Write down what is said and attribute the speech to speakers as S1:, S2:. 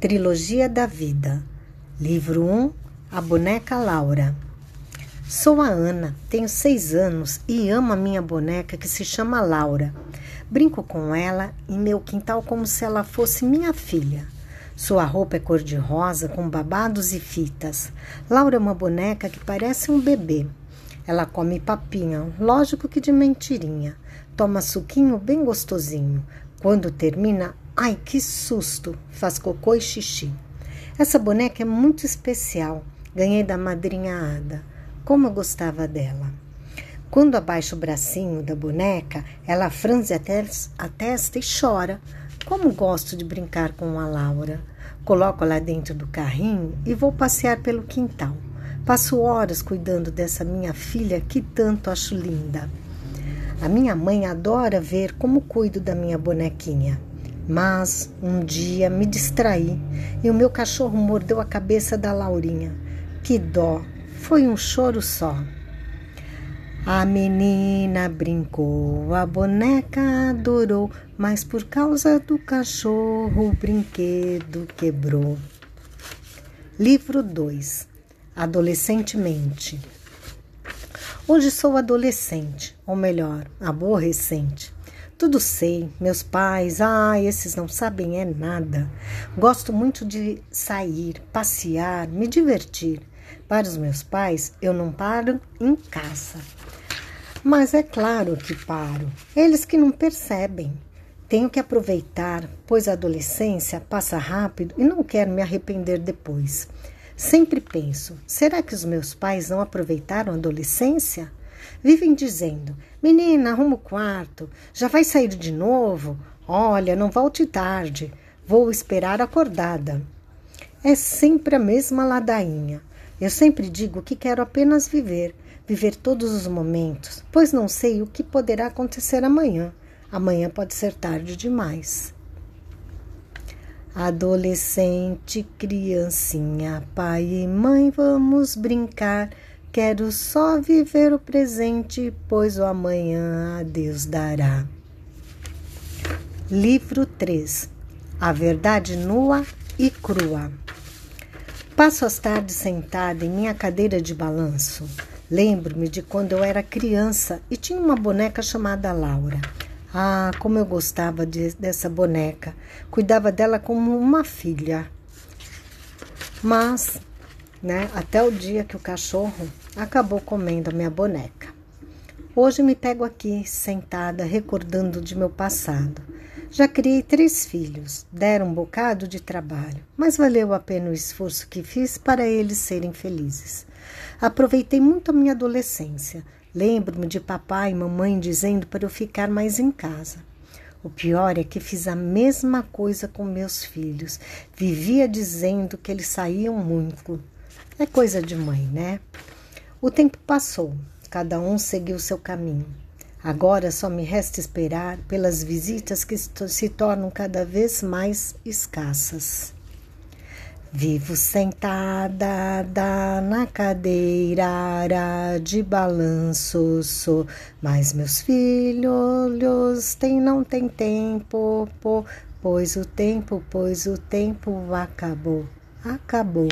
S1: Trilogia da Vida, Livro 1 A Boneca Laura. Sou a Ana, tenho seis anos e amo a minha boneca que se chama Laura. Brinco com ela em meu quintal como se ela fosse minha filha. Sua roupa é cor-de-rosa com babados e fitas. Laura é uma boneca que parece um bebê. Ela come papinha, lógico que de mentirinha. Toma suquinho bem gostosinho. Quando termina, Ai, que susto! Faz cocô e xixi. Essa boneca é muito especial. Ganhei da madrinha Ada. Como eu gostava dela. Quando abaixo o bracinho da boneca, ela franze a testa e chora. Como gosto de brincar com a Laura. Coloco lá dentro do carrinho e vou passear pelo quintal. Passo horas cuidando dessa minha filha que tanto acho linda. A minha mãe adora ver como cuido da minha bonequinha. Mas um dia me distraí e o meu cachorro mordeu a cabeça da Laurinha. Que dó! Foi um choro só. A menina brincou, a boneca adorou, mas por causa do cachorro o brinquedo quebrou. Livro 2 Adolescentemente Hoje sou adolescente, ou melhor, aborrecente. Tudo sei, meus pais, ah, esses não sabem é nada. Gosto muito de sair, passear, me divertir. Para os meus pais, eu não paro em casa. Mas é claro que paro. Eles que não percebem. Tenho que aproveitar, pois a adolescência passa rápido e não quero me arrepender depois. Sempre penso: será que os meus pais não aproveitaram a adolescência? Vivem dizendo: Menina, arruma o quarto. Já vai sair de novo? Olha, não volte tarde. Vou esperar acordada. É sempre a mesma ladainha. Eu sempre digo que quero apenas viver, viver todos os momentos, pois não sei o que poderá acontecer amanhã. Amanhã pode ser tarde demais. Adolescente, criancinha, pai e mãe, vamos brincar. Quero só viver o presente, pois o amanhã a Deus dará. Livro 3 A Verdade Nua e Crua. Passo as tardes sentada em minha cadeira de balanço. Lembro-me de quando eu era criança e tinha uma boneca chamada Laura. Ah, como eu gostava de, dessa boneca! Cuidava dela como uma filha. Mas né? Até o dia que o cachorro acabou comendo a minha boneca. Hoje me pego aqui, sentada, recordando de meu passado. Já criei três filhos, deram um bocado de trabalho, mas valeu a pena o esforço que fiz para eles serem felizes. Aproveitei muito a minha adolescência. Lembro-me de papai e mamãe dizendo para eu ficar mais em casa. O pior é que fiz a mesma coisa com meus filhos. Vivia dizendo que eles saíam muito, é coisa de mãe, né? O tempo passou, cada um seguiu seu caminho. Agora só me resta esperar pelas visitas que se tornam cada vez mais escassas. Vivo sentada na cadeira de balanço, sou, mas meus filhos têm, não tem tempo, pois o tempo, pois o tempo acabou, acabou.